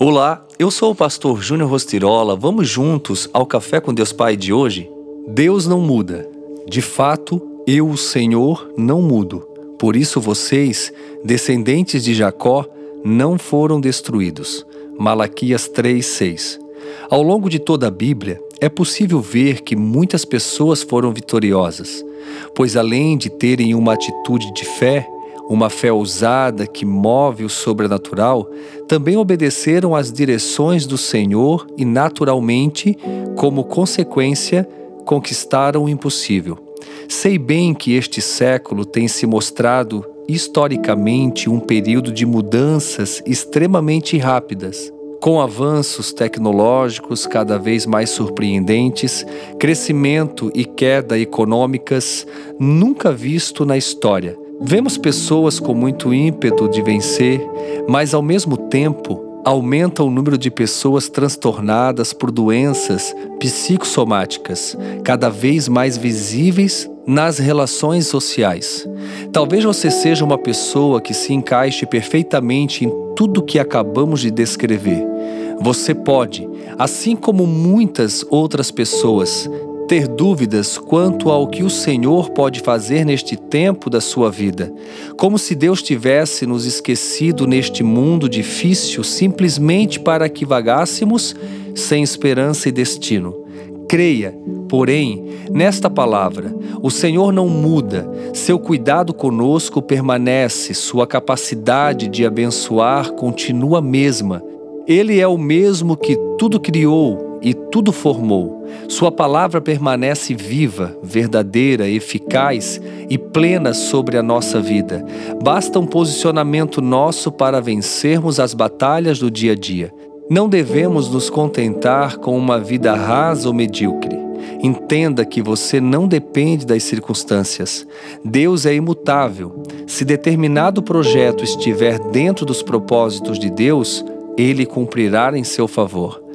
Olá, eu sou o pastor Júnior Rostirola. Vamos juntos ao Café com Deus Pai de hoje? Deus não muda. De fato, eu, o Senhor, não mudo. Por isso vocês, descendentes de Jacó, não foram destruídos. Malaquias 3:6. Ao longo de toda a Bíblia, é possível ver que muitas pessoas foram vitoriosas, pois além de terem uma atitude de fé, uma fé ousada que move o sobrenatural, também obedeceram às direções do Senhor e, naturalmente, como consequência, conquistaram o impossível. Sei bem que este século tem se mostrado historicamente um período de mudanças extremamente rápidas. Com avanços tecnológicos cada vez mais surpreendentes, crescimento e queda econômicas nunca visto na história Vemos pessoas com muito ímpeto de vencer, mas ao mesmo tempo aumenta o número de pessoas transtornadas por doenças psicossomáticas, cada vez mais visíveis nas relações sociais. Talvez você seja uma pessoa que se encaixe perfeitamente em tudo que acabamos de descrever. Você pode, assim como muitas outras pessoas, ter dúvidas quanto ao que o Senhor pode fazer neste tempo da sua vida, como se Deus tivesse nos esquecido neste mundo difícil simplesmente para que vagássemos sem esperança e destino. Creia, porém, nesta palavra: o Senhor não muda, seu cuidado conosco permanece, sua capacidade de abençoar continua a mesma. Ele é o mesmo que tudo criou e tudo formou. Sua palavra permanece viva, verdadeira, eficaz e plena sobre a nossa vida. Basta um posicionamento nosso para vencermos as batalhas do dia a dia. Não devemos nos contentar com uma vida rasa ou medíocre. Entenda que você não depende das circunstâncias. Deus é imutável. Se determinado projeto estiver dentro dos propósitos de Deus, ele cumprirá em seu favor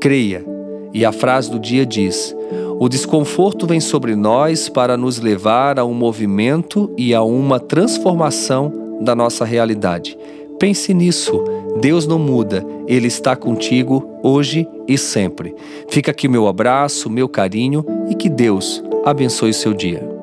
creia. E a frase do dia diz: O desconforto vem sobre nós para nos levar a um movimento e a uma transformação da nossa realidade. Pense nisso. Deus não muda, Ele está contigo hoje e sempre. Fica aqui meu abraço, meu carinho e que Deus abençoe seu dia.